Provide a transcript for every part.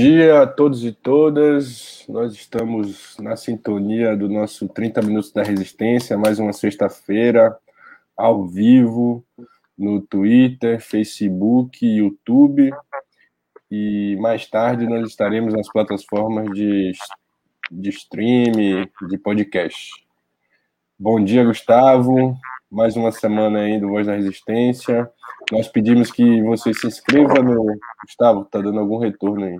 Dia a todos e todas. Nós estamos na sintonia do nosso 30 Minutos da Resistência, mais uma sexta-feira, ao vivo, no Twitter, Facebook, YouTube. E mais tarde nós estaremos nas plataformas de, de stream, de podcast. Bom dia, Gustavo. Mais uma semana aí do Voz da Resistência. Nós pedimos que você se inscreva no. Gustavo, tá dando algum retorno aí.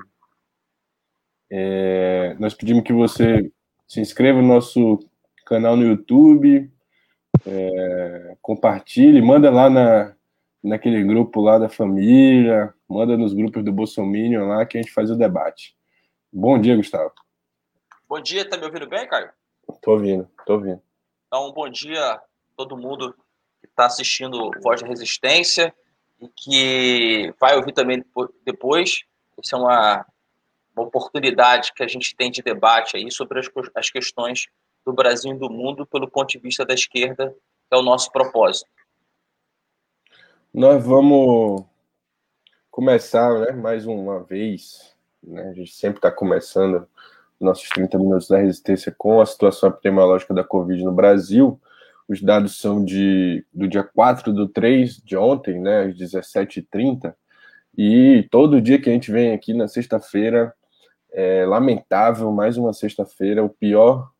É... Nós pedimos que você se inscreva no nosso canal no YouTube, é... compartilhe, manda lá na, naquele grupo lá da família, manda nos grupos do Bolsonaro lá que a gente faz o debate. Bom dia, Gustavo. Bom dia, tá me ouvindo bem, Caio? Tô ouvindo, tô ouvindo. Então, bom dia a todo mundo que está assistindo Voz da Resistência e que vai ouvir também depois. Isso é uma, uma oportunidade que a gente tem de debate aí sobre as, as questões do Brasil e do mundo pelo ponto de vista da esquerda, que é o nosso propósito. Nós vamos começar né, mais uma vez. Né, a gente sempre está começando nossos 30 minutos da resistência com a situação epidemiológica da Covid no Brasil. Os dados são de, do dia 4 do 3 de ontem, né, às 17h30. E todo dia que a gente vem aqui na sexta-feira, é lamentável, mais uma sexta-feira, o pior,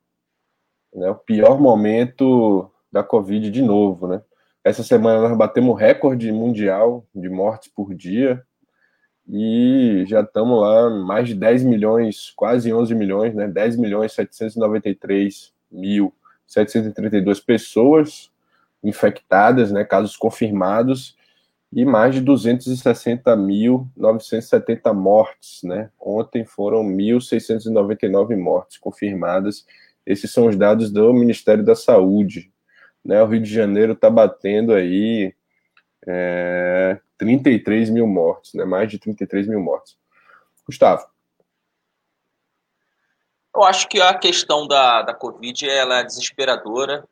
né, o pior momento da Covid de novo, né? Essa semana nós batemos recorde mundial de mortes por dia, e já estamos lá mais de 10 milhões, quase 11 milhões, né? 10 milhões 793 mil 732 pessoas infectadas, né? Casos confirmados e mais de 260.970 mortes, né? Ontem foram 1.699 mortes confirmadas. Esses são os dados do Ministério da Saúde. Né? O Rio de Janeiro está batendo aí é, 33 mil mortes, né? mais de 33 mil mortes. Gustavo. Eu acho que a questão da, da Covid ela é desesperadora.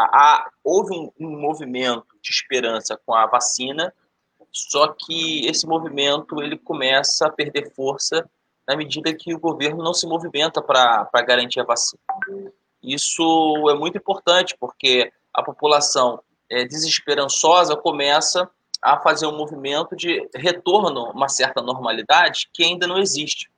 Ah, ah, houve um, um, movimento de esperança com a vacina, só que esse movimento ele começa a perder força na medida que o governo não se movimenta para garantir a vacina. Isso é muito importante, porque a população é, desesperançosa começa a fazer um movimento de retorno a uma certa normalidade que ainda não existe.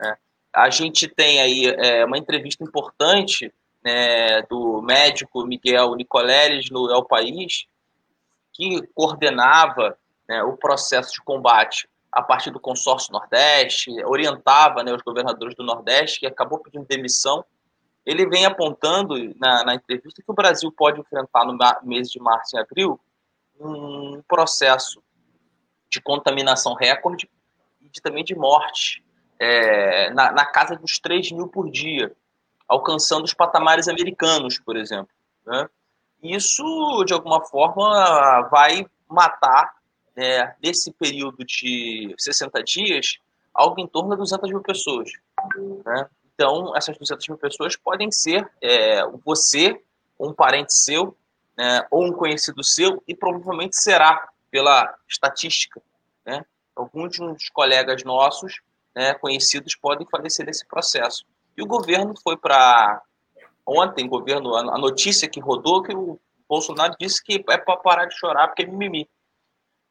Né? A gente tem aí é, uma entrevista importante né, do médico Miguel Nicoleles no El País, que coordenava né, o processo de combate a partir do consórcio Nordeste, orientava né, os governadores do Nordeste, que acabou pedindo demissão. Ele vem apontando na, na entrevista que o Brasil pode enfrentar no mês de março e abril um processo de contaminação recorde e também de morte é, na, na, casa dos 3 mil por dia, alcançando os patamares americanos, por exemplo. Né? Isso, de alguma forma, vai matar, é, nesse período de 60 dias, algo em torno de 200 mil pessoas. Né? Então, essas 200 mil pessoas podem ser é, você, um parente seu, né, ou um conhecido seu, e provavelmente será, pela estatística. Né? Alguns dos colegas nossos, né, conhecidos, podem falecer nesse processo. E o governo foi para. Ontem, governo, a notícia que rodou que o Bolsonaro disse que é para parar de chorar porque é mimimi.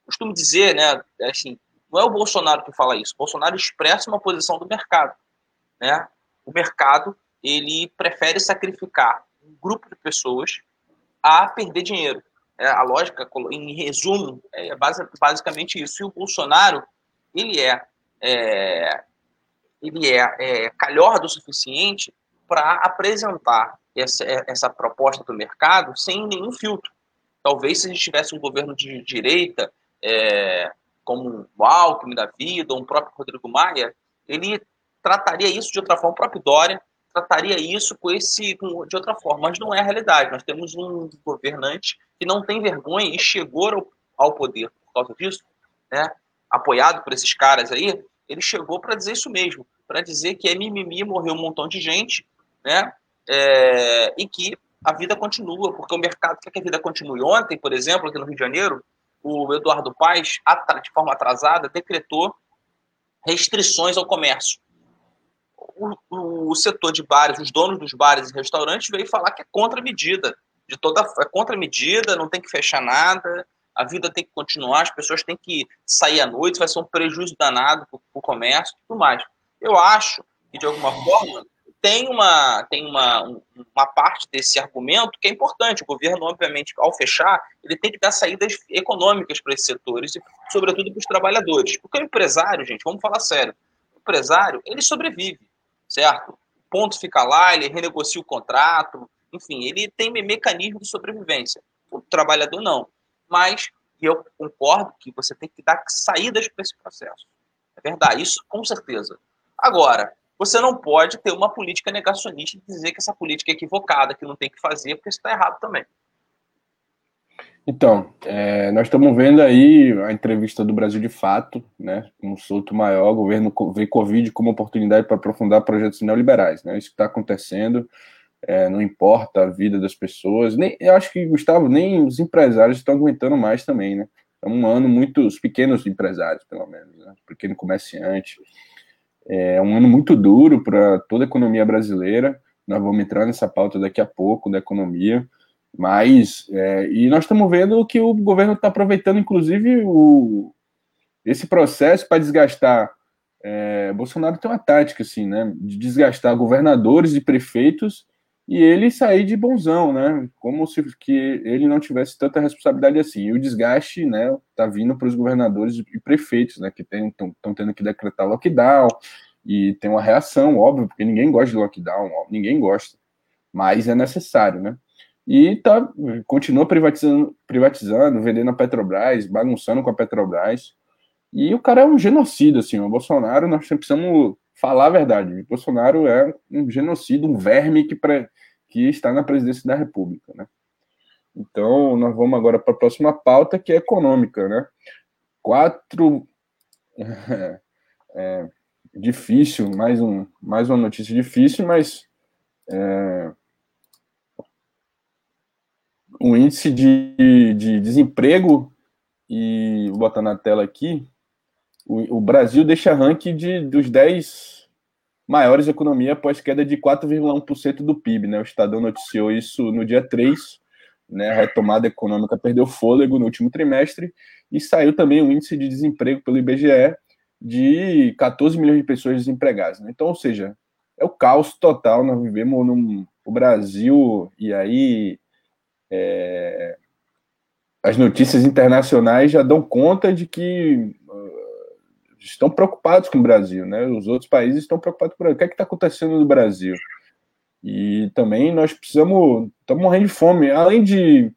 Costumo dizer, né, é assim, não é o Bolsonaro que fala isso. O Bolsonaro expressa uma posição do mercado. Né? O mercado ele prefere sacrificar um grupo de pessoas a perder dinheiro. É, a lógica, em resumo, é basicamente isso. E o Bolsonaro, ele é, é ele é, é calhordo o suficiente para apresentar essa, essa proposta do mercado sem nenhum filtro. Talvez se a gente tivesse um governo de direita, é, como o Alckmin da vida, ou o próprio Rodrigo Maia, ele trataria isso de outra forma. O próprio Dória trataria isso com esse de outra forma, mas não é a realidade. Nós temos um governante que não tem vergonha e chegou ao, ao poder por causa disso, né? apoiado por esses caras aí, ele chegou para dizer isso mesmo, para dizer que é mimimi, morreu um montão de gente, né? É, e que a vida continua, porque o mercado quer que a vida continue. Ontem, por exemplo, aqui no Rio de Janeiro, o Eduardo Paes, de forma atrasada, decretou restrições ao comércio. O, o, o, setor de bares, os donos dos bares e restaurantes veio falar que é contra a medida, de toda é contra a medida, não tem que fechar nada, a vida tem que continuar, as pessoas têm que sair à noite, vai ser um prejuízo danado para o comércio, tudo mais. Eu acho que de alguma forma tem uma, tem uma, uma parte desse argumento que é importante. O governo, obviamente, ao fechar, ele tem que dar saídas econômicas para esses setores e, sobretudo, para os trabalhadores. Porque o empresário, gente, vamos falar sério, o empresário, ele sobrevive, certo? O ponto fica lá, ele renegocia o contrato, enfim, ele tem mecanismo de sobrevivência. O trabalhador não. Mas eu concordo que você tem que dar saídas para esse processo. É verdade, isso com certeza. Agora, você não pode ter uma política negacionista e dizer que essa política é equivocada, que não tem que fazer, porque isso está errado também. Então, é, nós estamos vendo aí a entrevista do Brasil de Fato, né, um solto maior, o governo vê Covid como oportunidade para aprofundar projetos neoliberais, né, isso que está acontecendo, é, não importa a vida das pessoas, nem, eu acho que, Gustavo, nem os empresários estão aguentando mais também, né, é um ano muito, os pequenos empresários, pelo menos, né, pequeno comerciante, é um ano muito duro para toda a economia brasileira. Nós vamos entrar nessa pauta daqui a pouco da economia. Mas, é, e nós estamos vendo que o governo está aproveitando, inclusive, o, esse processo para desgastar. É, Bolsonaro tem uma tática, assim, né, de desgastar governadores e prefeitos e ele sair de bonzão, né? Como se que ele não tivesse tanta responsabilidade assim. E o desgaste, né, tá vindo para os governadores e prefeitos, né, que estão tendo que decretar lockdown e tem uma reação, óbvio, porque ninguém gosta de lockdown, ó, ninguém gosta, mas é necessário, né? E tá, continua privatizando, privatizando, vendendo a Petrobras, bagunçando com a Petrobras. E o cara é um genocida, assim. O Bolsonaro, nós precisamos falar a verdade. O Bolsonaro é um genocida, um verme que, pre, que está na presidência da República, né? Então, nós vamos agora para a próxima pauta, que é econômica, né? Quatro. É, difícil, mais, um, mais uma notícia difícil, mas. É, o índice de, de desemprego, e vou botar na tela aqui, o, o Brasil deixa ranking de, dos 10 maiores economias após queda de 4,1% do PIB. Né? O Estadão noticiou isso no dia 3. Né? A retomada econômica perdeu fôlego no último trimestre e saiu também o índice de desemprego pelo IBGE de 14 milhões de pessoas desempregadas. Né? Então, ou seja, é o caos total. Nós vivemos no Brasil e aí é, as notícias internacionais já dão conta de que estão preocupados com o Brasil, né? Os outros países estão preocupados com o Brasil. O que é que está acontecendo no Brasil? E também nós precisamos, estamos morrendo de fome. Além de,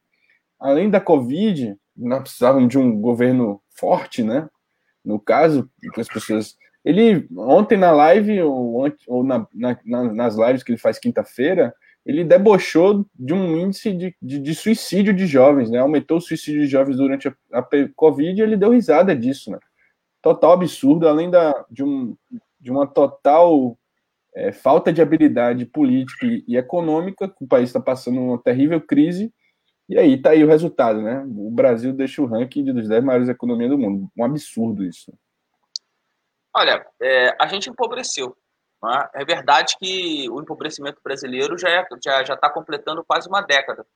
além da Covid, nós precisávamos de um governo forte, né? No caso, que as pessoas. Ele ontem na live ou, ou na, na, nas lives que ele faz quinta-feira, ele debochou de um índice de, de, de, suicídio de jovens, né? Aumentou o suicídio de jovens durante a, a Covid e ele deu risada disso, né? Total absurdo, além da, de, um, de uma total é, falta de habilidade política e, econômica, o país está passando uma terrível crise, e aí tá aí o resultado, né? O Brasil deixa o ranking dos 10 maiores economias do mundo. Um absurdo isso. Olha, é, a gente empobreceu. É? é verdade que o empobrecimento brasileiro já está é, já, já tá completando quase uma década.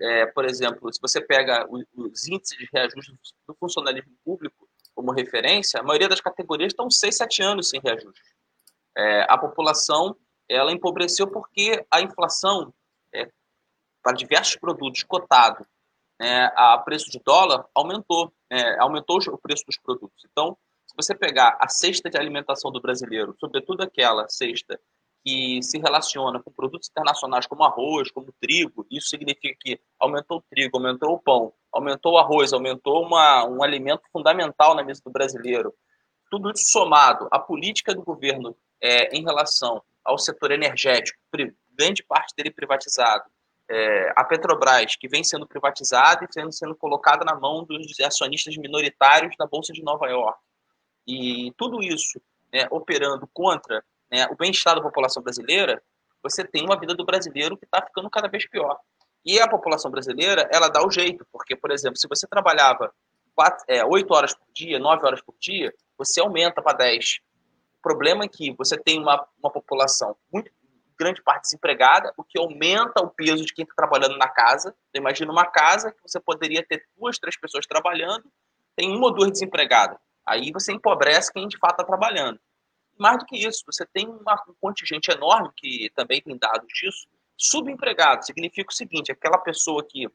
É, por exemplo, se você pega os, os índices de reajuste do funcionalismo público, como referência, a maioria das categorias estão 6, 7 anos sem reajuste. É, a população ela empobreceu porque a inflação é, para diversos produtos cotados né, a preço de dólar aumentou, é, aumentou o preço dos produtos. Então, se você pegar a cesta de alimentação do brasileiro, sobretudo aquela cesta que se relaciona com produtos internacionais como arroz, como trigo, isso significa que aumentou o trigo, aumentou o pão, aumentou o arroz, aumentou uma, um alimento fundamental na mesa do brasileiro. Tudo isso somado à política do governo é, em relação ao setor energético, grande parte dele privatizado, é, a Petrobras, que vem sendo privatizada e sendo, sendo colocada na mão dos acionistas minoritários da Bolsa de Nova York. E tudo isso né, operando contra né, o bem-estar da população brasileira, você tem uma vida do brasileiro que está ficando cada vez pior. E a população brasileira, ela dá o jeito, porque, por exemplo, se você trabalhava quatro, é, 8 horas por dia, 9 horas por dia, você aumenta para 10. O problema é que você tem uma, uma população muito grande parte desempregada, o que aumenta o peso de quem está trabalhando na casa. Então, imagina uma casa que você poderia ter duas, três pessoas trabalhando, tem uma ou duas desempregadas. Aí você empobrece quem de fato está trabalhando. Mais do que isso, você tem uma, um contingente enorme, que também tem dados disso, subempregado. Significa o seguinte: aquela pessoa que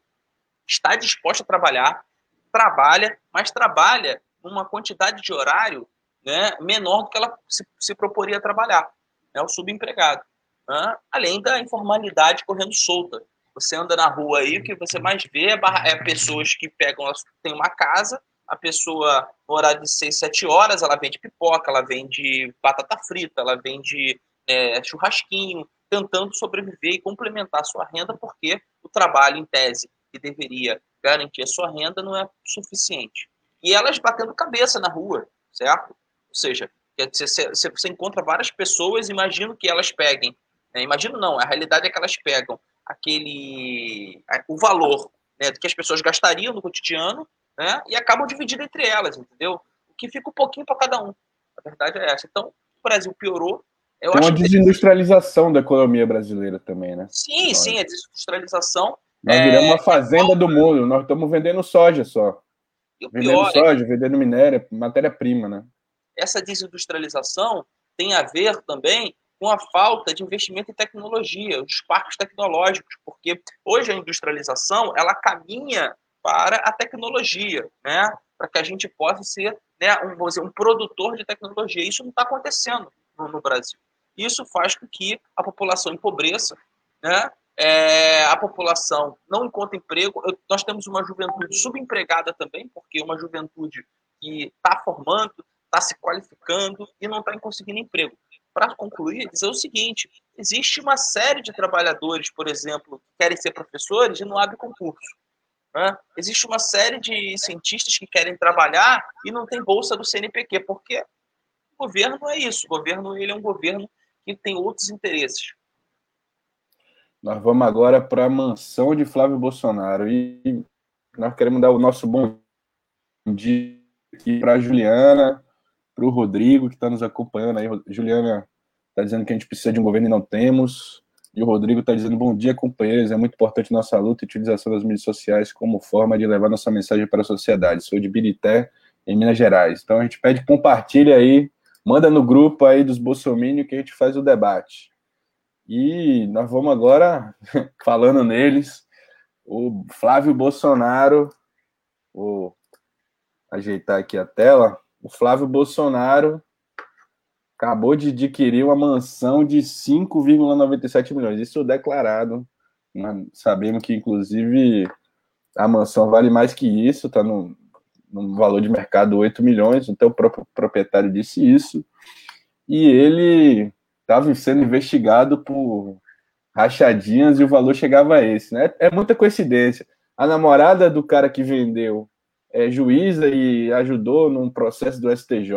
está disposta a trabalhar, trabalha, mas trabalha numa quantidade de horário né, menor do que ela se, se proporia a trabalhar. É o subempregado. Né? Além da informalidade correndo solta. Você anda na rua aí, o que você mais vê é, é pessoas que pegam, tem uma casa, a pessoa, no horário de 6, 7 horas, ela vende pipoca, ela vende batata frita, ela vende é, churrasquinho, tentando sobreviver e complementar a sua renda, porque o trabalho, em tese, que deveria garantir a sua renda, não é suficiente. E elas batendo cabeça na rua, certo? Ou seja, você, você encontra várias pessoas, imagino que elas peguem, né, imagino não, a realidade é que elas pegam aquele, o valor né, que as pessoas gastariam no cotidiano né? E acabam dividindo entre elas, entendeu? O que fica um pouquinho para cada um. A verdade é essa. Então, o Brasil piorou. Eu Tem uma desindustrialização que... da economia brasileira também, né? Sim, Nós... sim, a desindustrialização. Nós é... viramos uma fazenda é... do mundo. Nós estamos vendendo soja só. vendendo pior, soja, é... vendendo minério, matéria-prima, né? Essa desindustrialização tem a ver também com a falta de investimento em tecnologia, os parques tecnológicos, porque hoje a industrialização ela caminha para a tecnologia, né? para que a gente possa ser né, um, dizer, um produtor de tecnologia. Isso não está acontecendo no, no, Brasil. Isso faz com que a população empobreça, né? É, a população não encontra emprego. Eu, nós temos uma juventude subempregada também, porque uma juventude que está formando, está se qualificando e não está conseguindo emprego. Para concluir, dizer o seguinte: existe uma série de trabalhadores, por exemplo, que querem ser professores e não abrem concurso. Né? Existe uma série de cientistas que querem trabalhar e não tem bolsa do CNPq, porque o governo é isso. O governo ele é um governo que tem outros interesses. Nós vamos agora para a mansão de Flávio Bolsonaro e nós queremos dar o nosso bom dia aqui para a Juliana, para o Rodrigo, que está nos acompanhando aí. Juliana está dizendo que a gente precisa de um governo e não temos. E o Rodrigo está dizendo: bom dia, companheiros. É muito importante nossa luta e utilização das mídias sociais como forma de levar nossa mensagem para a sociedade. Sou de Birité, em Minas Gerais. Então a gente pede compartilha aí, manda no grupo aí dos Bolsominions que a gente faz o debate. E nós vamos agora, falando neles, o Flávio Bolsonaro, vou ajeitar aqui a tela. O Flávio Bolsonaro acabou de adquirir uma mansão de 5,97 milhões. Isso declarado. Né? Sabemos que, inclusive, a mansão vale mais que isso, está no, no valor de mercado 8 milhões, então o próprio proprietário disse isso. E ele estava sendo investigado por rachadinhas e o valor chegava a esse. Né? É muita coincidência. A namorada do cara que vendeu é juíza e ajudou num processo do STJ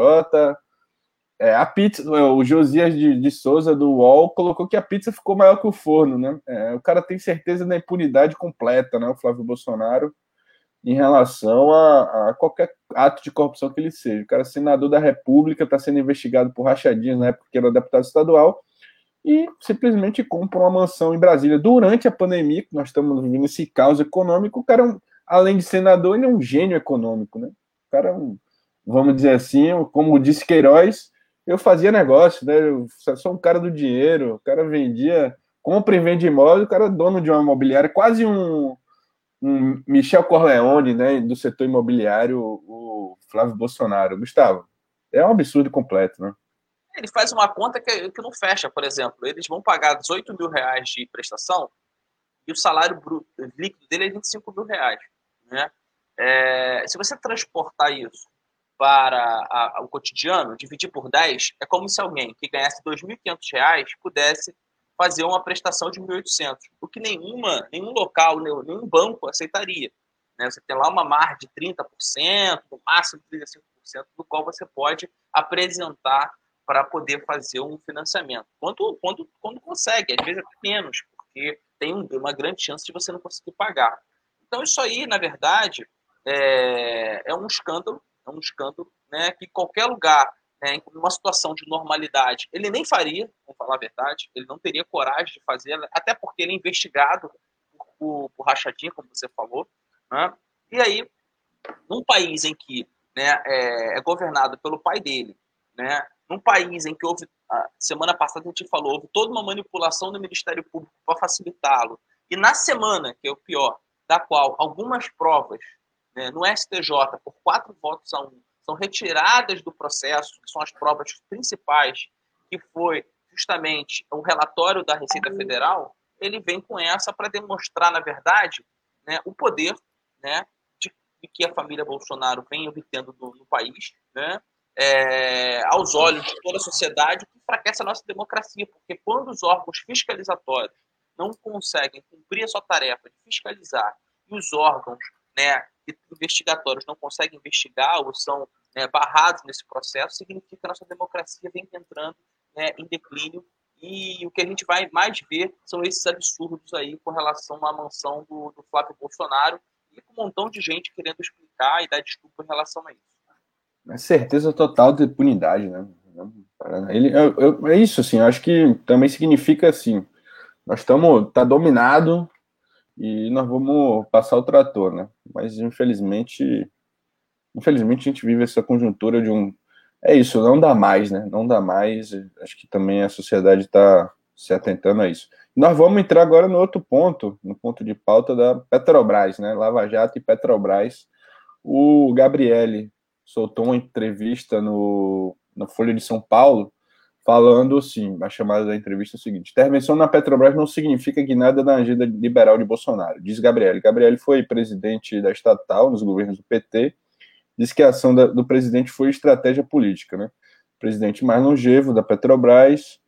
é, a pizza, o Josias de, de Souza do UOL colocou que a pizza ficou maior que o forno, né? É, o cara tem certeza da impunidade completa, né? O Flávio Bolsonaro, em relação a, a, qualquer ato de corrupção que ele seja. O cara, é senador da República, está sendo investigado por rachadinhas na época que era deputado estadual e simplesmente compra uma mansão em Brasília durante a pandemia, que nós estamos vivendo esse caos econômico. O cara, é além de senador, ele é um gênio econômico, né? O cara é um, vamos dizer assim, como disse Queiroz eu fazia negócio, né? Eu sou um cara do dinheiro, o cara vendia, compra e vende imóvel, o cara é dono de uma imobiliária, quase um, um Michel Corleone, né? Do setor imobiliário, o Flávio Bolsonaro. Gustavo, é um absurdo completo, né? Ele faz uma conta que, que não fecha, por exemplo. Eles vão pagar 18 mil reais de prestação e o salário bruto líquido dele é 25 mil reais. Né? É, se você transportar isso para a, o cotidiano, dividir por 10, é como se alguém que ganhasse R$ 2.500 pudesse fazer uma prestação de 1.800, o que nenhuma, nenhum local, nenhum banco aceitaria. Né? Você tem lá uma margem de 30%, no máximo 35%, do qual você pode apresentar para poder fazer um financiamento. Quando, quando, quando consegue, às vezes até menos, porque tem uma grande chance de você não conseguir pagar. Então, isso aí, na verdade, é, é um escândalo, é um escândalo, né, que qualquer lugar, né, em uma situação de normalidade, ele nem faria, vamos falar a verdade, ele não teria coragem de fazer, até porque ele é investigado por, por, rachadinha, como você falou, né? e aí, num país em que né, é, é governado pelo pai dele, né, num país em que houve, semana passada a gente falou, houve toda uma manipulação do Ministério Público para facilitá-lo, e na semana, que é o pior, da qual algumas provas né, no STJ, por quatro votos a um, são retiradas do processo, que são as provas principais, que foi justamente o relatório da Receita Federal, ele vem com essa para demonstrar, na verdade, né, o poder né, de, de, que a família Bolsonaro vem obtendo no, no país, né, é, aos olhos de toda a sociedade, que enfraquece a nossa democracia, porque quando os órgãos fiscalizatórios não conseguem cumprir a sua tarefa de fiscalizar e os órgãos né, investigatórios não conseguem investigar ou são né, barrados nesse processo, significa que a nossa democracia vem entrando né, em declínio e o que a gente vai mais ver são esses absurdos aí com relação à mansão do, do Flávio Bolsonaro e com um montão de gente querendo explicar e dar desculpa em relação a isso. É certeza total de impunidade, né? Ele, eu, eu, é isso, assim, acho que também significa assim, nós estamos, tá dominado e nós vamos passar o trator, né? Mas infelizmente, infelizmente a gente vive essa conjuntura de um, é isso, não dá mais, né? Não dá mais. Acho que também a sociedade está se atentando a isso. Nós vamos entrar agora no outro ponto, no ponto de pauta da Petrobras, né? Lava Jato e Petrobras. O Gabriele soltou uma entrevista no, no Folha de São Paulo falando assim, a chamada da entrevista é o seguinte: intervenção na Petrobras não significa que nada na agenda liberal de Bolsonaro, diz Gabriel. Gabriel foi presidente da estatal nos governos do PT, disse que a ação da, do presidente foi estratégia política, né? presidente mais longevo da Petrobras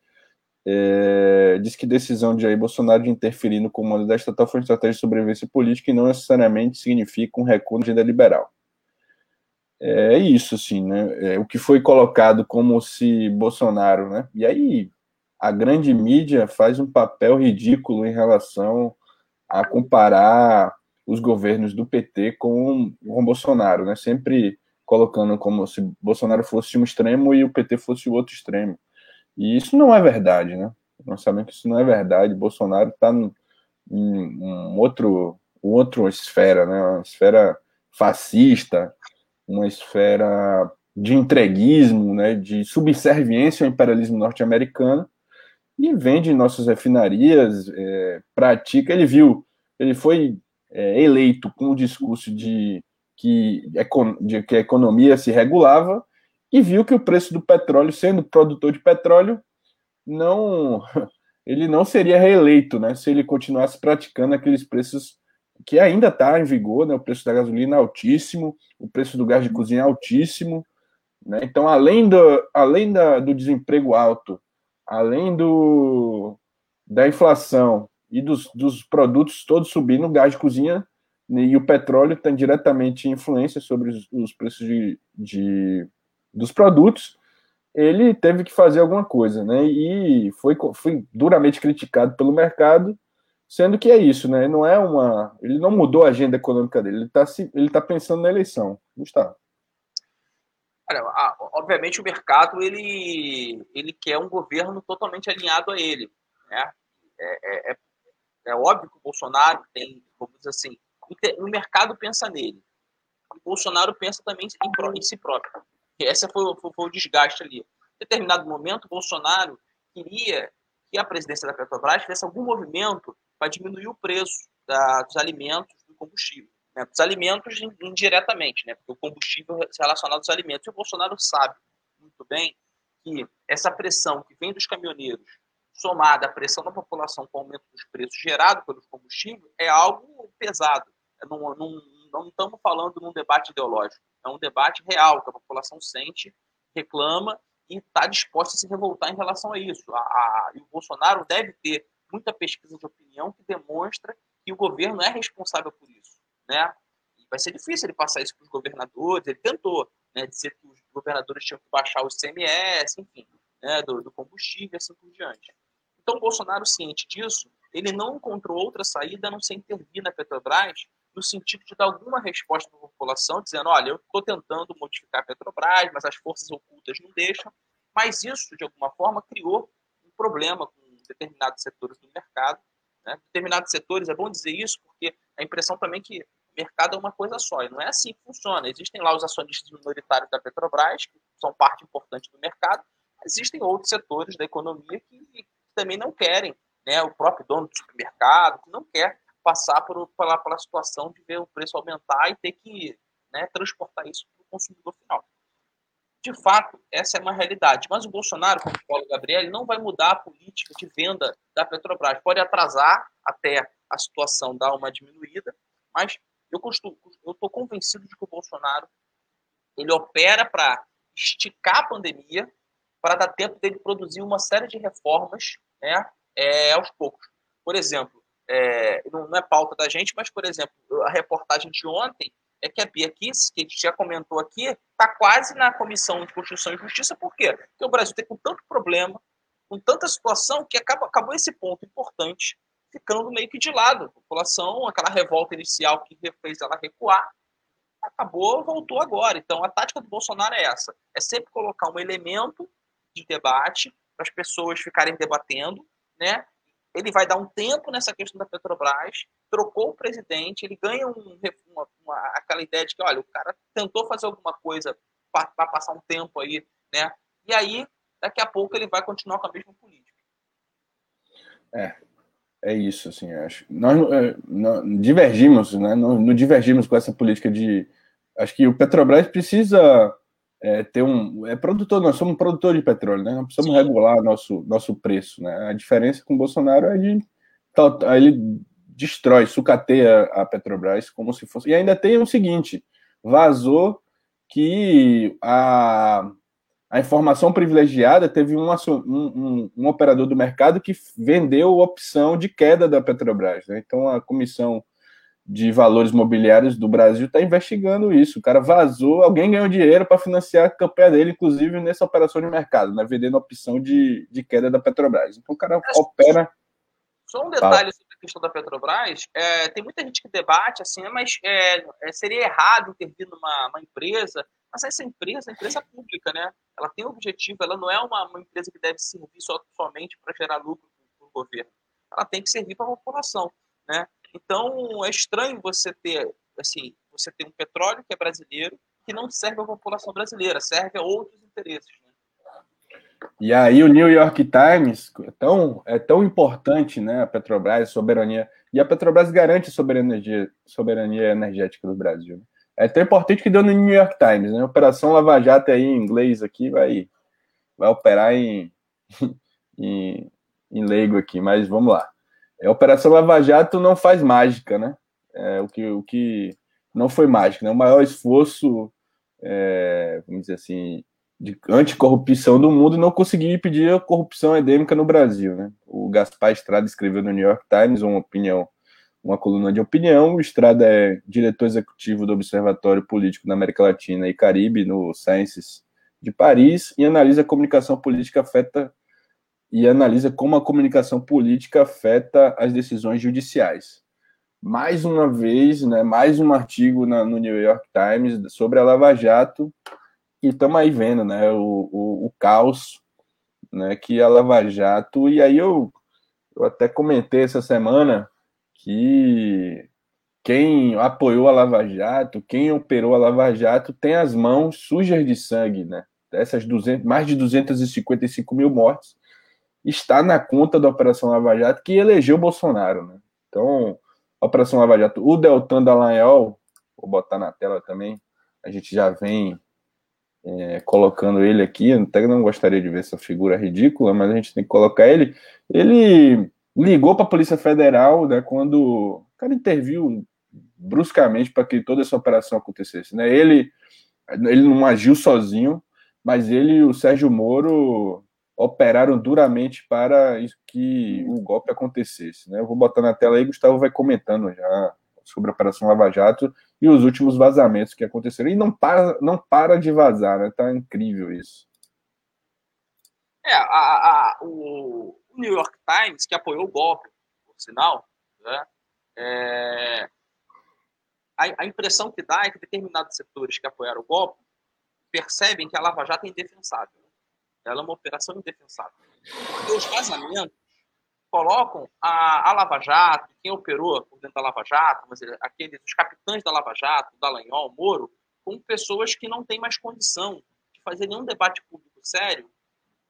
é, diz que decisão de Jair Bolsonaro de interferir no comando da estatal foi estratégia de sobrevivência política e não necessariamente significa um recuo na agenda liberal é isso, assim, né? É, o que foi colocado como se Bolsonaro, né? E aí a grande mídia faz um papel ridículo em relação a comparar os governos do PT com o Bolsonaro, né? Sempre colocando como se Bolsonaro fosse um extremo e o PT fosse o outro extremo. E isso não é verdade, né? Nós sabemos que isso não é verdade. Bolsonaro está em um outro, um outro esfera, né? Uma esfera fascista, uma esfera de entreguismo, né, de subserviência ao imperialismo norte-americano, e vende nossas refinarias, é, pratica. Ele viu, ele foi é, eleito com o discurso de que, de que a economia se regulava e viu que o preço do petróleo, sendo produtor de petróleo, não ele não seria reeleito, né, se ele continuasse praticando aqueles preços que ainda está em vigor, né? O preço da gasolina é altíssimo, o preço do gás de cozinha é altíssimo, né? Então, além do, além da, do desemprego alto, além do, da inflação e dos, dos produtos todos subindo, o gás de cozinha e o petróleo tem diretamente influência sobre os, os preços de, de, dos produtos, ele teve que fazer alguma coisa, né? E foi, foi duramente criticado pelo mercado, Sendo que é isso, né? Não é uma. Ele não mudou a agenda econômica dele, ele está ele tá pensando na eleição. Gustavo. Olha, obviamente o mercado ele, ele quer um governo totalmente alinhado a ele. Né? É, é, é, é óbvio que o Bolsonaro tem, vamos dizer assim, o mercado pensa nele. O Bolsonaro pensa também em, em si próprio. Esse foi, foi, foi o desgaste ali. Em determinado momento, o Bolsonaro queria que a presidência da Petrobras fizesse algum movimento para diminuir o preço da, dos alimentos do combustível. Né? Dos alimentos indiretamente, né? porque o combustível é relacionado aos alimentos. E o Bolsonaro sabe muito bem que essa pressão que vem dos caminhoneiros, somada à pressão da população com o aumento dos preços gerado pelos combustíveis, é algo pesado. É não, estamos falando num debate ideológico, é um debate real que a população sente, reclama e está disposta a se revoltar em relação a isso. A, a, e o Bolsonaro deve ter muita pesquisa de opinião que demonstra que o governo é responsável por isso, né? E vai ser difícil ele passar isso para os governadores. Ele tentou, né, dizer que os governadores tinham que baixar o CMS, enfim, né, do, do combustível assim por diante. Então, Bolsonaro, ciente disso, ele não encontrou outra saída a não ser intervir na Petrobras no sentido de dar alguma resposta para a população, dizendo: olha, eu estou tentando modificar a Petrobras, mas as forças ocultas não deixam. Mas isso, de alguma forma, criou um problema com determinados setores do mercado. Né? Determinados setores, é bom dizer isso, porque a impressão também que o mercado é uma coisa só, e não é assim que funciona. Existem lá os acionistas minoritários da Petrobras, que são parte importante do mercado, existem outros setores da economia que também não querem, né? o próprio dono do supermercado, que não quer passar por, pela, pela situação de ver o preço aumentar e ter que né, transportar isso para o consumidor final. De fato, essa é uma realidade. Mas o Bolsonaro, como o Gabriel, não vai mudar a política de venda da Petrobras. Pode atrasar até a situação dar uma diminuída, mas eu estou convencido de que o Bolsonaro ele opera para esticar a pandemia, para dar tempo dele produzir uma série de reformas né, é, aos poucos. Por exemplo, é, não é pauta da gente, mas, por exemplo, a reportagem de ontem é que a Bia Kiss, que a gente já comentou aqui, está quase na Comissão de Constituição e Justiça, por quê? Porque o Brasil tem com tanto problema, com tanta situação, que acaba, acabou esse ponto importante ficando meio que de lado. A população, aquela revolta inicial que fez ela recuar, acabou, voltou agora. Então, a tática do Bolsonaro é essa: é sempre colocar um elemento de debate para as pessoas ficarem debatendo, né? Ele vai dar um tempo nessa questão da Petrobras, trocou o presidente, ele ganha um, uma, uma, aquela ideia de que, olha, o cara tentou fazer alguma coisa para passar um tempo aí, né? E aí, daqui a pouco, ele vai continuar com a mesma política. É, é isso, assim, acho. Nós, é, nós divergimos, né? Não, divergimos com essa política de. Acho que o Petrobras precisa é, ter um. É produtor, nós somos produtor de petróleo, né? Nós precisamos Sim. regular nosso, nosso preço, né? A diferença com o Bolsonaro é de. Ele destrói, sucateia a Petrobras como se fosse. E ainda tem o seguinte: vazou que a, a informação privilegiada teve um, um, um, um operador do mercado que vendeu opção de queda da Petrobras. Né? Então a comissão de valores mobiliários do Brasil está investigando isso. O cara vazou, alguém ganhou dinheiro para financiar a campanha dele, inclusive nessa operação de mercado, né? vendendo opção de, de queda da Petrobras. Então o cara é, opera. Só um detalhe sobre a questão da Petrobras: é, tem muita gente que debate assim, mas é, é, seria errado intervir numa empresa. Mas essa empresa é empresa pública, né? Ela tem um objetivo, ela não é uma, uma empresa que deve servir só, somente para gerar lucro para o governo. Ela tem que servir para a população, né? Então, é estranho você ter, assim, você ter um petróleo que é brasileiro que não serve à população brasileira, serve a outros interesses. Né? E aí o New York Times é tão, é tão importante, né, a Petrobras, a soberania, e a Petrobras garante a soberania, soberania energética do Brasil. É tão importante que deu no New York Times, né? Operação Lava Jato aí em inglês aqui vai, vai operar em, em, em leigo aqui, mas vamos lá. A Operação Lava Jato não faz mágica, né? É, o, que, o que não foi mágica, né? O maior esforço, é, vamos dizer assim, de anticorrupção do mundo não conseguiu impedir a corrupção endêmica no Brasil, né? O Gaspar Estrada escreveu no New York Times uma opinião, uma coluna de opinião. O Estrada é diretor executivo do Observatório Político na América Latina e Caribe, no Sciences de Paris, e analisa a comunicação política afeta e analisa como a comunicação política afeta as decisões judiciais. Mais uma vez, né, mais um artigo na, no New York Times sobre a Lava Jato, e estamos aí vendo né, o, o, o, caos né, que a Lava Jato. E aí eu, eu até comentei essa semana que quem apoiou a Lava Jato, quem operou a Lava Jato, tem as mãos sujas de sangue, né? Essas 200, mais de 255 mil mortes está na conta da Operação Lava Jato que elegeu Bolsonaro. Né? Então, Operação Lava Jato, o Deltan Dallagnol, vou botar na tela também, a gente já vem é, colocando ele aqui, até não gostaria de ver essa figura ridícula, mas a gente tem que colocar ele. Ele ligou para a Polícia Federal né, quando o cara interviu bruscamente para que toda essa operação acontecesse. Né? Ele, ele não agiu sozinho, mas ele e o Sérgio Moro operaram duramente para que o golpe acontecesse. Né? Eu vou botar na tela aí, Gustavo vai comentando já sobre a Operação Lava Jato e os últimos vazamentos que aconteceram. E não para, não para de vazar, né? Tá incrível isso. É, a, a, o New York Times, que apoiou o golpe, por sinal, né? É, a, a, impressão que dá é que determinados setores que apoiaram o golpe percebem que a Lava Jato é indefensável. Ela é uma operação indefensável. Porque os vazamentos colocam a, a Lava Jato, quem operou por dentro da Lava Jato, aqueles, os capitães da Lava Jato, Dallagnol, Moro, como pessoas que não têm mais condição de fazer nenhum debate público sério,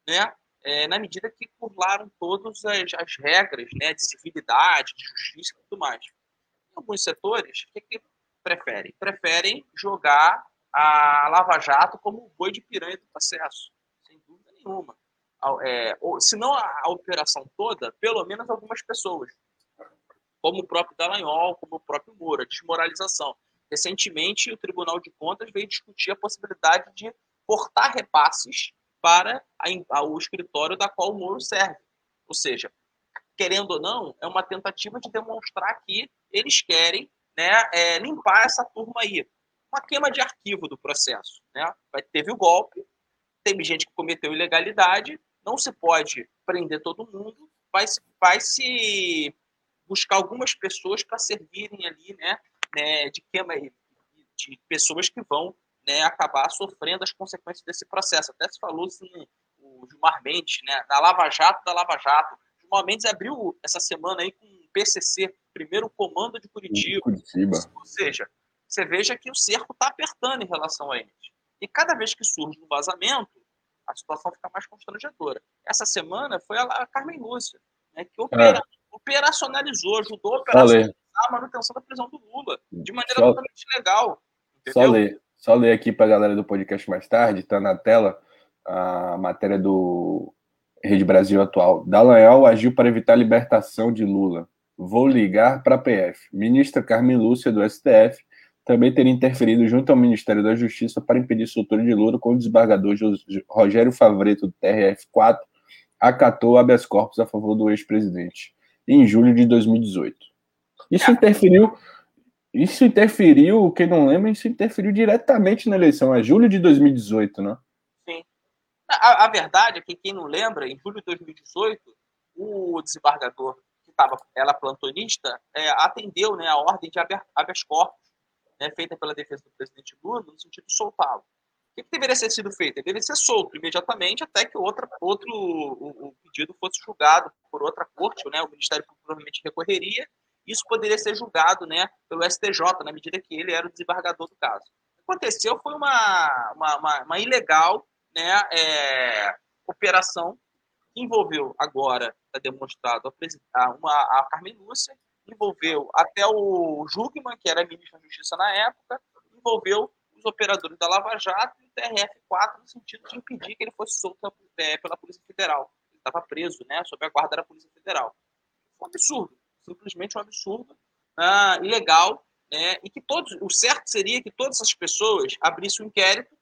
né? É, na medida que burlaram todas as, as, regras né, de civilidade, de justiça e tudo mais. Em alguns setores, o que, que preferem? Preferem jogar a Lava Jato como o boi de piranha do processo, nenhuma. É, ou, se não a, operação toda, pelo menos algumas pessoas, como o próprio Dallagnol, como o próprio Moura, desmoralização. Recentemente, o Tribunal de Contas veio discutir a possibilidade de cortar repasses para a, a, o escritório da qual o Moro serve. Ou seja, querendo ou não, é uma tentativa de demonstrar que eles querem né, é, limpar essa turma aí. Uma queima de arquivo do processo. Né? Teve o golpe, teve gente que cometeu ilegalidade, não se pode prender todo mundo, vai se, vai se buscar algumas pessoas para servirem ali né, né, de queima de pessoas que vão né, acabar sofrendo as consequências desse processo. Até se falou assim, o Gilmar Mendes, né, da Lava Jato da Lava Jato. O Gilmar Mendes abriu essa semana aí com o PCC, primeiro comando de Curitiba. Curitiba. Ou seja, você veja que o cerco está apertando em relação a eles. E cada vez que surge um vazamento, a situação fica mais constrangedora. Essa semana foi a Carmen Lúcia, né, que opera, é. operacionalizou, ajudou a operacionalizar a manutenção da prisão do Lula, de maneira Só... totalmente legal. Entendeu? Só ler. Só ler aqui para a galera do podcast mais tarde, está na tela a matéria do Rede Brasil Atual. Dallagnol agiu para evitar a libertação de Lula. Vou ligar para a PF. Ministra Carmen Lúcia, do STF, também teria interferido junto ao Ministério da Justiça para impedir soltura de Lula quando o desembargador Rogério Favreto, do TRF4, acatou habeas corpus a favor do ex-presidente, em julho de 2018. Isso interferiu isso interferiu, quem não lembra, isso interferiu diretamente na eleição, é julho de 2018, né? Sim. A, a, verdade é que quem não lembra, em julho de 2018, o desembargador que estava, ela plantonista, é, atendeu né, a ordem de habeas corpus né, feita pela defesa do presidente Lula no sentido de soltá-lo. O que, que, deveria ser sido feito? Ele deveria ser solto imediatamente até que outra, outro o, o pedido fosse julgado por outra corte, né, o Ministério provavelmente recorreria isso poderia ser julgado né, pelo STJ, na medida que ele era o desembargador do caso. O que aconteceu foi uma, uma, uma, uma ilegal né, é, operação que envolveu agora, está demonstrado, a, uma, a Carmen Lúcia, envolveu até o Jugman, que era ministro da Justiça na época, envolveu os operadores da Lava Jato e o TRF-4 no sentido de impedir que ele fosse solto é, pela Polícia Federal. Ele estava preso, né, sob a guarda da Polícia Federal. Um absurdo simplesmente um absurdo, uh, ilegal, né, e que todos, o certo seria que todas essas pessoas abrissem um inquérito,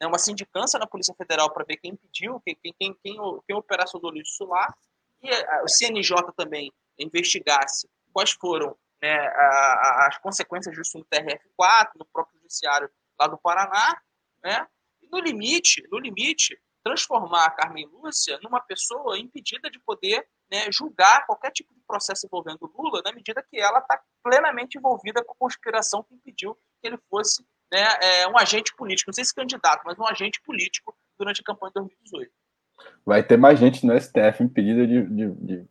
né, uma sindicância na Polícia Federal para ver quem pediu, quem, quem, quem, quem, quem operacionou isso lá, e o CNJ também investigasse quais foram né, a, a, as consequências disso no TRF4, no próprio judiciário lá do Paraná, né, e no limite, no limite, transformar a Carmen Lúcia numa pessoa impedida de poder né, julgar qualquer tipo de processo envolvendo Lula, na medida que ela está plenamente envolvida com a conspiração que impediu que ele fosse né, é, um agente político, não sei se candidato, mas um agente político durante a campanha de 2018. Vai ter mais gente no STF impedida de, de, de,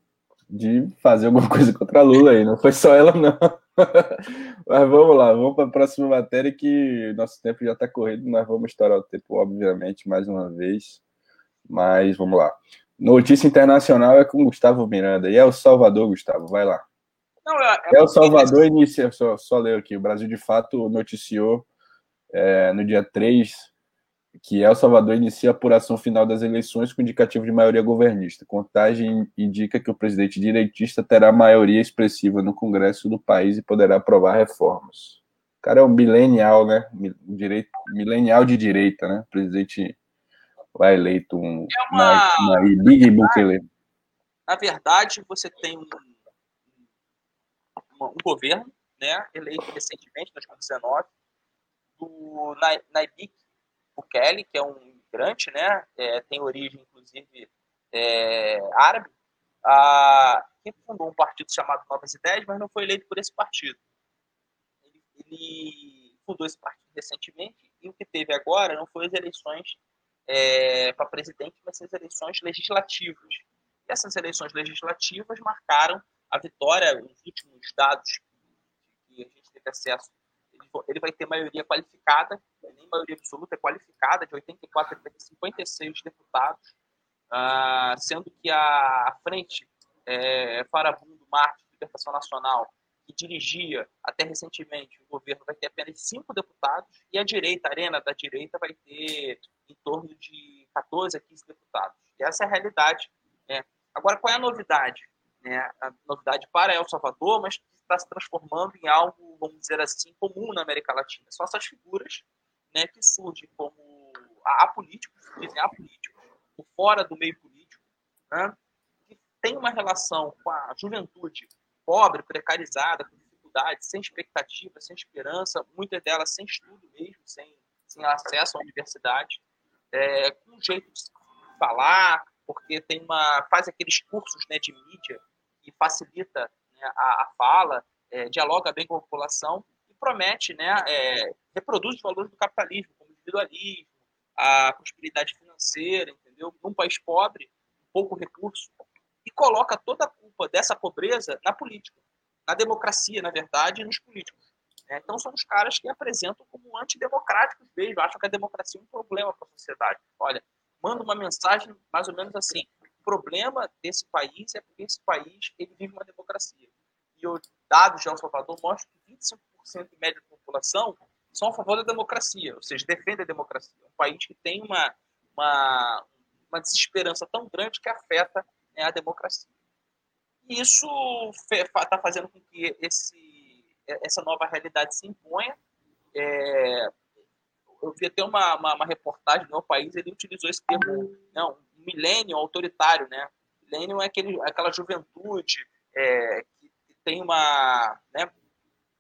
de fazer alguma coisa contra Lula aí, não foi só ela, não. mas vamos lá, vamos para a próxima matéria que nosso tempo já está correndo, nós vamos estourar o tempo, obviamente, mais uma vez. Mas vamos lá. Notícia internacional é com Gustavo Miranda. E é o Salvador, Gustavo, vai lá. Não, é, é, é o Salvador inicia, só, só ler aqui, o Brasil de fato noticiou é, no dia 3 que El Salvador inicia a apuração final das eleições com indicativo de maioria governista. Contagem indica que o presidente direitista terá maioria expressiva no Congresso do país e poderá aprovar reformas. O cara é um milenial, né? Direito, milenial de direita, né? Presidente lá eleito um é uma, Big Bukele. Na verdade, você tem um, um, um, governo, né, eleito recentemente, em 2019, do Naibik Bukele, que é um imigrante, né, é, tem origem, inclusive, é, árabe, a, que fundou um partido chamado Novas Ideias, mas não foi eleito por esse partido. Ele, ele fundou esse partido recentemente e o que teve agora não foi as eleições é, para presidente, mas as eleições legislativas. E essas eleições legislativas marcaram a vitória, os últimos dados que a gente teve acesso, ele vai ter maioria qualificada, nem maioria absoluta, é qualificada, de 84 a 56 deputados, uh, sendo que a frente é, Farabundo Martins, Libertação Nacional, que dirigia até recentemente o governo, vai ter apenas cinco deputados, e a direita, a arena da direita, vai ter em torno de 14 a 15 deputados. E essa é a realidade. Né? Agora, qual é a novidade? Né? A novidade para El Salvador, mas está se transformando em algo, vamos dizer assim, comum na América Latina. São essas figuras né, que surgem como apolíticos, dizem apolíticos, por fora do meio político, né, que tem uma relação com a juventude pobre, precarizada, com dificuldades, sem expectativa, sem esperança, muitas delas sem estudo mesmo, sem, sem acesso à universidade, é, com um jeito de falar, porque tem uma faz aqueles cursos né, de mídia que facilita né, a, a, fala, é, dialoga bem com a população e promete, né, é, reproduz os valores do capitalismo, como individualismo, a prosperidade financeira, entendeu? Num país pobre, pouco recurso, e coloca toda a culpa dessa pobreza na política, na democracia, na verdade, e nos políticos. Né? Então, são os caras que apresentam como antidemocráticos mesmo, acham que a democracia é um problema para a sociedade. Olha, manda uma mensagem mais ou menos assim: problema desse país é porque esse país ele vive uma democracia. E os dados de El Salvador mostram que 25% em média da população são a favor da democracia, ou seja, defendem a democracia. É um país que tem uma, uma, uma desesperança tão grande que afeta né, a democracia. E isso está fazendo com que esse, essa nova realidade se imponha. É, eu vi até uma, uma, uma reportagem no meu país, ele utilizou esse termo, não, né, milênio autoritário, né? Milênio é aquele, aquela juventude é, que, tem uma, né,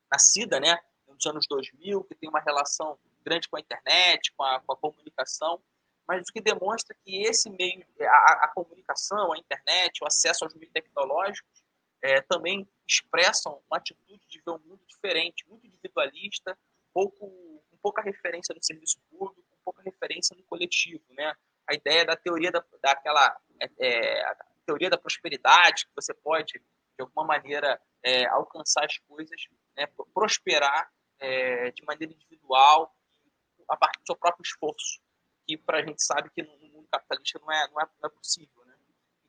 nascida, né, nos anos 2000, que tem uma relação grande com a internet, com a, com a comunicação, mas o que demonstra que esse meio, a, a comunicação, a internet, o acesso aos meios tecnológicos, é, também expressam uma atitude de ver um mundo diferente, muito individualista, pouco, com pouca referência no serviço público, com pouca referência no coletivo, né? A ideia da teoria da, daquela é, é teoria da prosperidade, que você pode de alguma maneira é, alcançar as coisas, né, prosperar é, de maneira individual a partir do seu próprio esforço que para a gente sabe que no mundo capitalista não é, não é, não é possível. Né?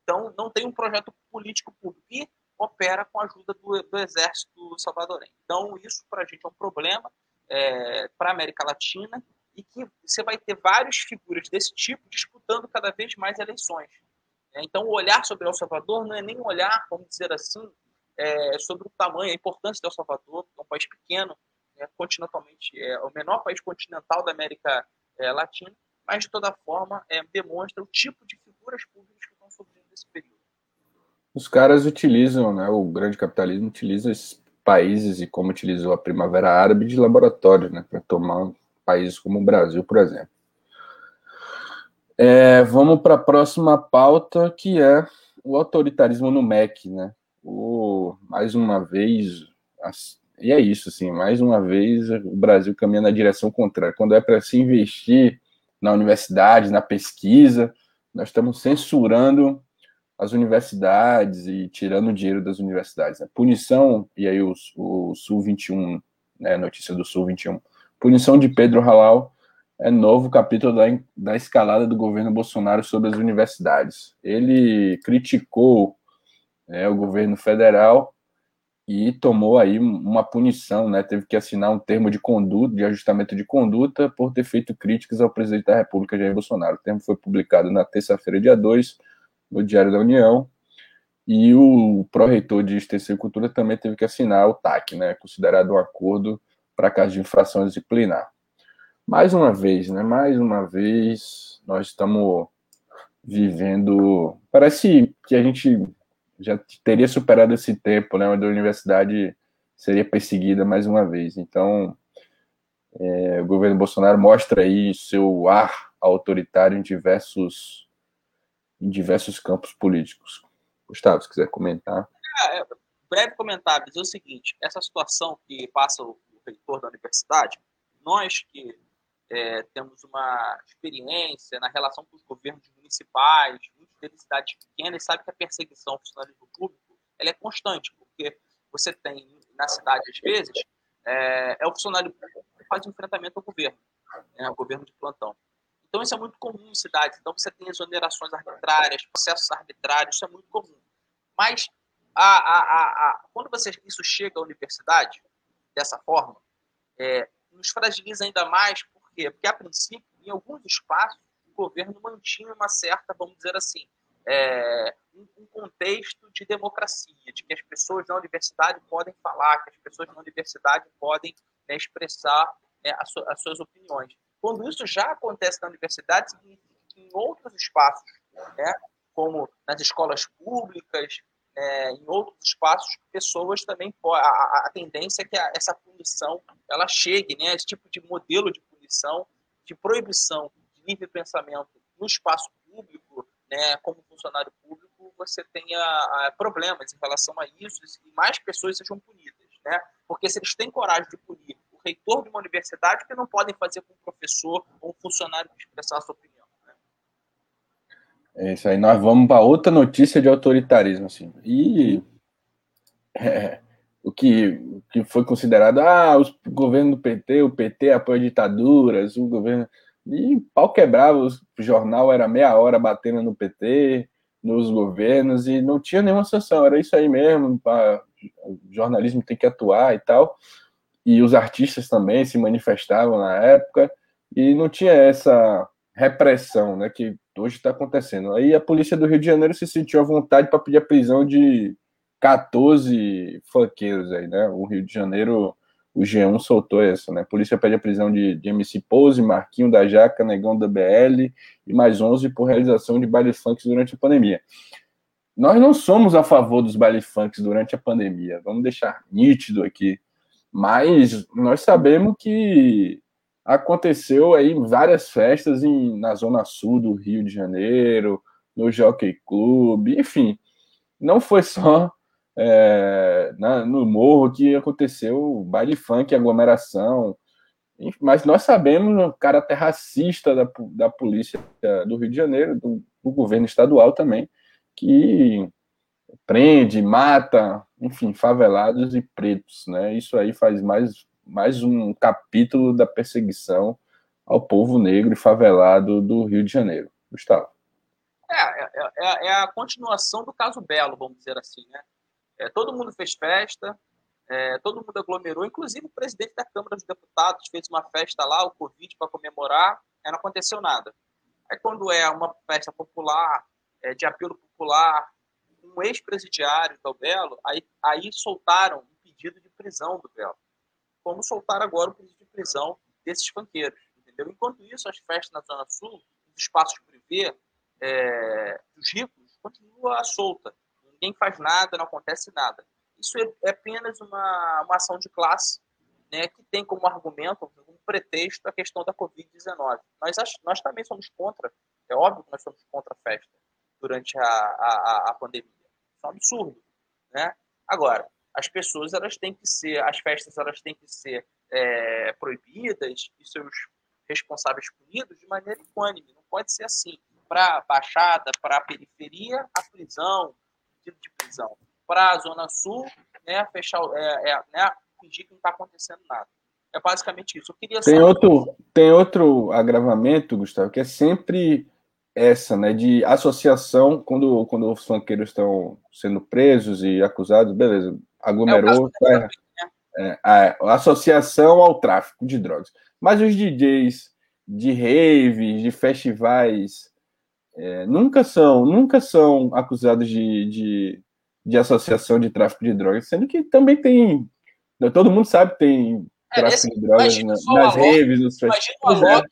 Então, não tem um projeto político público e opera com a ajuda do, do exército salvadorenho. Então, isso para a gente é um problema é, para a América Latina e que você vai ter várias figuras desse tipo disputando cada vez mais eleições. É, então, o olhar sobre El Salvador não é nem um olhar, vamos dizer assim, é, sobre o tamanho, a importância de El Salvador, que é um país pequeno, é, continentalmente, é o menor país continental da América é, Latina, mas de toda forma é, demonstra o tipo de figuras públicas que estão surgindo nesse período. Os caras utilizam, né, o grande capitalismo utiliza esses países e como utilizou a Primavera Árabe de laboratório, né, para tomar países como o Brasil, por exemplo. É, vamos para a próxima pauta, que é o autoritarismo no MEC, né? O, mais uma vez, e é isso, assim, mais uma vez o Brasil caminha na direção contrária. Quando é para se investir na universidade, na pesquisa. Nós estamos censurando as universidades e tirando o dinheiro das universidades. Né? Punição, e aí o, o Sul 21, né, notícia do Sul 21, punição de Pedro Halal é novo capítulo da, da escalada do governo Bolsonaro sobre as universidades. Ele criticou né, o governo federal e tomou aí uma punição, né? Teve que assinar um termo de conduta, de ajustamento de conduta, por ter feito críticas ao presidente da República, Jair Bolsonaro. O termo foi publicado na terça-feira, dia 2, no Diário da União, e o pró-reitor de Extensão e Cultura também teve que assinar o TAC, né? Considerado um acordo para caso de infração disciplinar. Mais uma vez, né? Mais uma vez, nós estamos vivendo. Parece que a gente já teria superado esse tempo, né, onde a universidade seria perseguida mais uma vez. Então, é, o governo Bolsonaro mostra aí seu ar autoritário em diversos, em diversos campos políticos. Gustavo, se quiser comentar. É, breve comentário, dizer o seguinte: essa situação que passa reitor da universidade, nós que é, temos uma experiência na relação com os governos municipais, muitos deles cidades pequenas, sabe que a perseguição ao funcionalismo público ela é constante, porque você tem na cidade, às vezes, é, é o funcionário público que faz enfrentamento ao governo, né, ao governo de plantão. Então, isso é muito comum em cidades. Então, você tem exonerações arbitrárias, processos arbitrários, isso é muito comum. Mas, a, a, a, quando você, isso chega à universidade, dessa forma, é, nos fragiliza ainda mais, por quê? Porque, a princípio, em alguns espaços, o governo mantinha uma certa, vamos dizer assim, é, um, um, contexto de democracia, de que as pessoas na universidade podem falar, que as pessoas na universidade podem né, expressar né, as, as, suas opiniões. Quando isso já acontece na universidade, significa que em outros espaços, né, como nas escolas públicas, é, em outros espaços, pessoas também a, a, tendência é que a, essa punição ela chegue, né, esse tipo de modelo de punição, de proibição de livre pensamento no espaço público, né, como funcionário público, você tenha ah, problemas em relação a isso e mais pessoas sejam punidas. Né? Porque se eles têm coragem de punir o reitor de uma universidade, que não podem fazer com um professor ou um funcionário expressar a sua opinião. É isso aí. Nós vamos para outra notícia de autoritarismo. Assim. E é, o, que, o que foi considerado, ah, o governo do PT, o PT apoia ditaduras, o governo e pau quebrava, o jornal era meia hora batendo no PT, nos governos, e não tinha nenhuma sanção, era isso aí mesmo, pra, o jornalismo tem que atuar e tal. E os artistas também se manifestavam na época, e não tinha essa repressão né, que hoje está acontecendo. Aí a polícia do Rio de Janeiro se sentiu à vontade para pedir a prisão de 14 funkeiros aí, né? O Rio de Janeiro o G1 soltou essa, né? Polícia pede a prisão de, de MC Pose, Marquinho da Jaca, Negão da BL e mais 11 por realização de baile funk durante a pandemia. Nós não somos a favor dos baile funk durante a pandemia, vamos deixar nítido aqui. Mas nós sabemos que aconteceu aí várias festas em, na zona sul do Rio de Janeiro, no Jockey Club, enfim, não foi só é, na, no morro que aconteceu baile funk, aglomeração. Mas nós sabemos o caráter racista da, da polícia do Rio de Janeiro, do, do governo estadual também, que prende, mata, enfim, favelados e pretos, né? Isso aí faz mais, mais um capítulo da perseguição ao povo negro e favelado do Rio de Janeiro. Gustavo. É, é, é, é a continuação do caso Belo, vamos dizer assim, né? É, todo mundo fez festa, é, todo mundo aglomerou, inclusive o presidente da Câmara dos Deputados fez uma festa lá, o Covid, para comemorar, não aconteceu nada. Aí quando é uma festa popular, é, de apelo popular, um ex-presidiário do Belo, aí, aí soltaram um pedido de prisão do Belo. Como soltar agora o pedido de prisão desses banqueiros, entendeu? Enquanto isso, as festas na Zona Sul, os espaços privê é, dos ricos, continua solta ninguém faz nada, não acontece nada. Isso é, é apenas uma, uma ação de classe né, que tem como argumento, como pretexto, a questão da Covid-19. Nós, nós também somos contra, é óbvio que nós somos contra a festa durante a, a, a pandemia. Isso é um absurdo. Né? Agora, as pessoas elas têm que ser, as festas elas têm que ser é, proibidas e seus responsáveis punidos de maneira equânime. Não pode ser assim. Para a Baixada, para a periferia, a prisão, pedido de prisão para a Zona Sul, né, fechar, é, é, né, fingir que não está acontecendo nada. É basicamente isso. Eu queria tem, outro, tem outro agravamento, Gustavo, que é sempre essa, né, de associação, quando, quando os funkeiros estão sendo presos e acusados, beleza, aglomerou, é, é, né? é, a associação ao tráfico de drogas. Mas os DJs de raves, de festivais é, nunca são nunca são acusados de, de, de, associação de tráfico de drogas, sendo que também tem. Né, todo mundo sabe que tem é, tráfico de drogas na, nas raves, nos Imagina o é. Alok,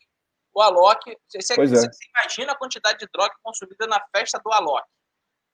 o Alok você, você, você, imagina a quantidade de droga consumida na festa do Alok.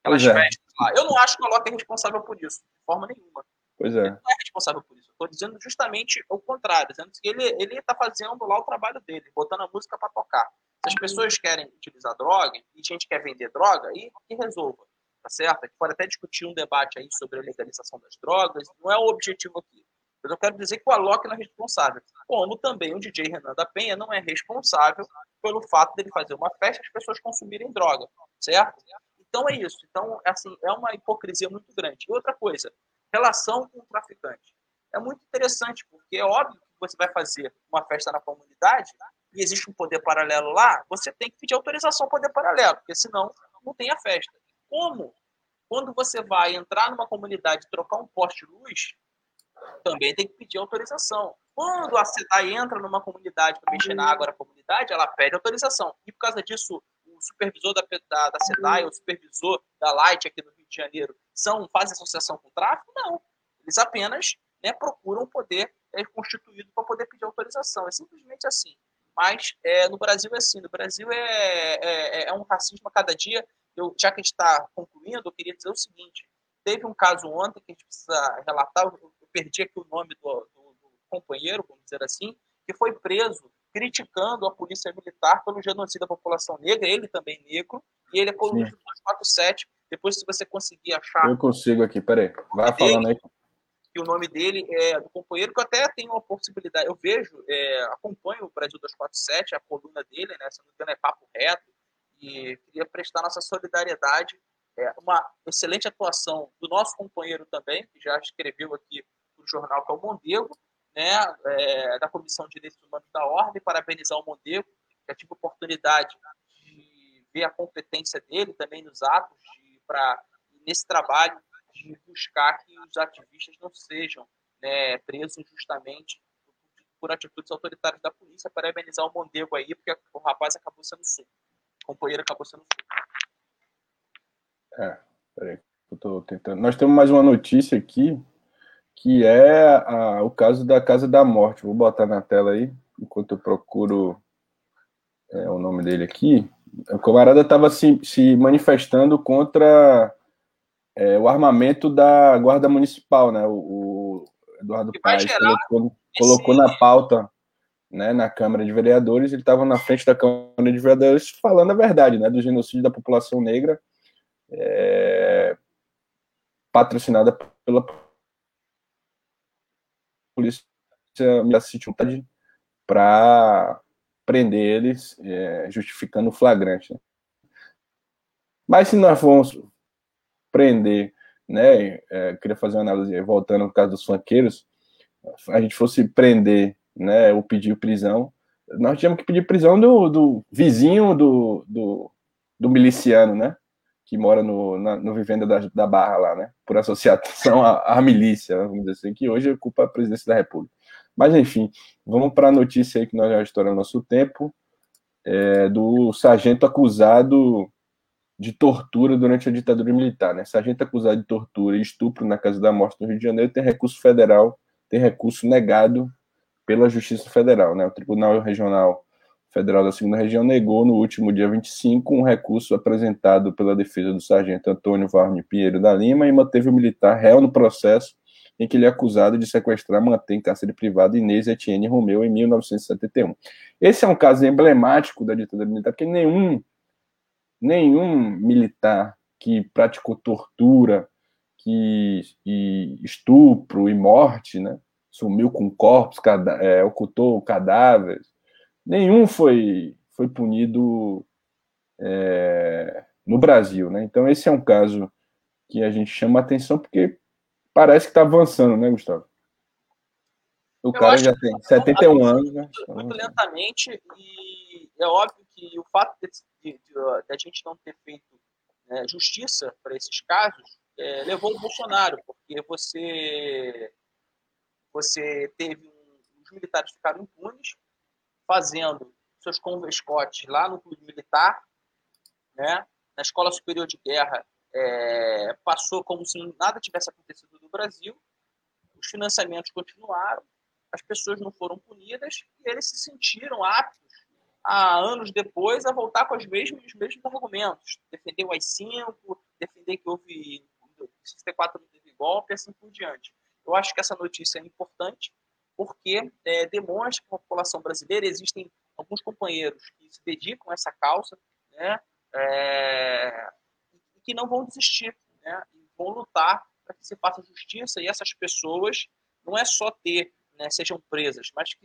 Aquelas é. festas lá. Eu não acho que o Alok é responsável por isso, de forma nenhuma. Pois é. Ele não é responsável por isso. Estou dizendo justamente o contrário, dizendo que ele está fazendo lá o trabalho dele, botando a música para tocar. Se as pessoas querem utilizar droga e gente quer vender droga, aí que resolva, tá certo? A gente pode até discutir um debate aí sobre a legalização das drogas, não é o objetivo aqui. Mas eu quero dizer que o Alok não é responsável. Como também o DJ Renan da Penha não é responsável pelo fato dele fazer uma festa e as pessoas consumirem droga, certo? Então é isso. Então, assim, é uma hipocrisia muito grande. E outra coisa, relação com o traficante. É muito interessante, porque é óbvio que você vai fazer uma festa na comunidade e existe um poder paralelo lá, você tem que pedir autorização ao poder paralelo, porque senão não tem a festa. Como? Quando você vai entrar numa comunidade e trocar um poste de luz, também tem que pedir autorização. Quando a SEDAI entra numa comunidade para mexer na água da comunidade, ela pede autorização. E por causa disso, supervisor da, da, da SEDAI, o supervisor da Light aqui no Rio de Janeiro, são, fazem associação com o tráfico? Não. Eles apenas né, procuram poder é, constituído para poder pedir autorização. É simplesmente assim. Mas é, no Brasil é assim. No Brasil é, é, é um racismo a cada dia. Eu, já que a gente está concluindo, eu queria dizer o seguinte. Teve um caso ontem que a gente precisa relatar. Eu, eu perdi aqui o nome do, do, do companheiro, vamos dizer assim, que foi preso criticando a polícia militar pelo genocídio da população negra, ele também negro, e ele é colunista do 247. Depois, se você conseguir achar. Eu consigo aqui, peraí. Vai falando aí que o nome dele é do companheiro, que eu até tenho a possibilidade, eu vejo, é, acompanho o Brasil 247, a coluna dele, né, se não me engano é papo reto, e queria prestar nossa solidariedade, é, uma excelente atuação do nosso companheiro também, que já escreveu aqui no jornal, que é o Mondego, né, é, da Comissão de Direitos Humanos da Ordem, parabenizar o Mondego, já tive oportunidade de ver a competência dele também nos atos, para nesse trabalho de buscar que os ativistas não sejam né, presos injustamente por atitudes autoritárias da polícia. Parabenizar o Mondego aí, porque o rapaz acabou sendo solto. O companheiro acabou sendo solto. É, peraí, eu tô tentando. Nós temos mais uma notícia aqui, que é a, o caso da Casa da Morte. Vou botar na tela aí, enquanto eu procuro é, o nome dele aqui. O camarada estava se, se manifestando contra é, o armamento da Guarda Municipal, né? O, o Eduardo Paes colocou, colocou na pauta, né, na Câmara de Vereadores, ele estava na frente da Câmara de Vereadores falando a verdade, né, do genocídio da população negra, é, patrocinada pela polícia para prender eles, é, justificando o flagrante. Né? Mas se nós formos prender, né? É, queria fazer uma análise, voltando no caso dos funkeiros, a gente fosse prender, né, ou pedir prisão, nós tínhamos que pedir prisão do, do vizinho do, do, do, miliciano, né? Que mora no, na, no Vivenda da, da Barra lá, né? Por associação à, à milícia, vamos dizer assim, que hoje ocupa a presidência da República. Mas, enfim, vamos para a notícia aí que nós já estouramos nosso tempo, é, do sargento acusado de tortura durante a ditadura militar. Né? Sargento acusado de tortura e estupro na Casa da Morte no Rio de Janeiro tem recurso federal, tem recurso negado pela Justiça Federal. Né? O Tribunal Regional Federal da Segunda Região negou no último dia 25 um recurso apresentado pela defesa do sargento Antônio Varne Pinheiro da Lima e manteve o militar réu no processo em que ele é acusado de sequestrar, manter em cárcere privado Inês Etienne Romeu em 1971. Esse é um caso emblemático da ditadura militar, porque nenhum nenhum militar que praticou tortura, que e estupro e morte, né? Sumiu com corpos, é, ocultou cadáveres. Nenhum foi foi punido é, no Brasil, né? Então esse é um caso que a gente chama atenção porque parece que está avançando, né, Gustavo? O Eu cara já tem 71 anos, né? Muito lentamente e é óbvio que o fato de de, de, de a gente não ter feito né, justiça para esses casos é, levou o Bolsonaro, porque você, você teve um, os militares ficaram impunes, fazendo seus convescotes lá no clube militar, né? na Escola Superior de Guerra é, passou como se nada tivesse acontecido no Brasil, os financiamentos continuaram, as pessoas não foram punidas e eles se sentiram aptos há anos depois, a voltar com os mesmos, os mesmos argumentos. Defender o AI-5, defender que houve 64 não teve assim por diante. Eu acho que essa notícia é importante porque é, demonstra que a população brasileira existem alguns companheiros que se dedicam a essa causa, né, é, e que não vão desistir, né, e vão lutar para que se faça justiça e essas pessoas não é só ter, né, sejam presas, mas que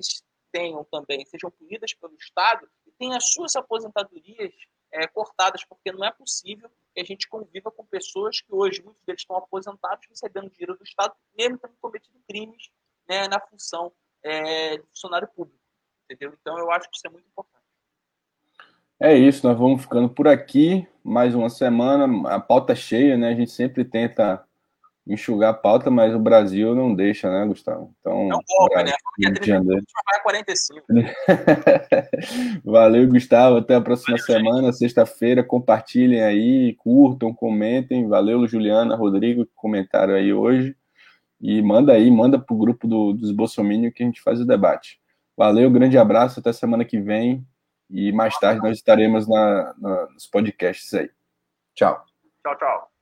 tenham também, sejam punidas pelo Estado e tenham as suas aposentadorias é, cortadas, porque não é possível que a gente conviva com pessoas que hoje, muitos deles estão aposentados, recebendo dinheiro do Estado, mesmo tendo cometido crimes né, na função é, de funcionário público. Entendeu? Então, eu acho que isso é muito importante. É isso, nós vamos ficando por aqui. Mais uma semana, a pauta cheia, né? A gente sempre tenta enxugar a pauta, mas o Brasil não deixa, né, Gustavo? Então, não golpe, né? Porque vai 45. Valeu, Gustavo. Até a próxima Valeu, semana, sexta-feira. Compartilhem aí, curtam, comentem. Valeu, Juliana, Rodrigo, que comentaram aí hoje. E manda aí, manda pro grupo do, dos Bolsominions que a gente faz o debate. Valeu, grande abraço, até semana que vem. E mais tarde nós estaremos na, na, nos podcasts aí. Tchau. Tchau, tchau.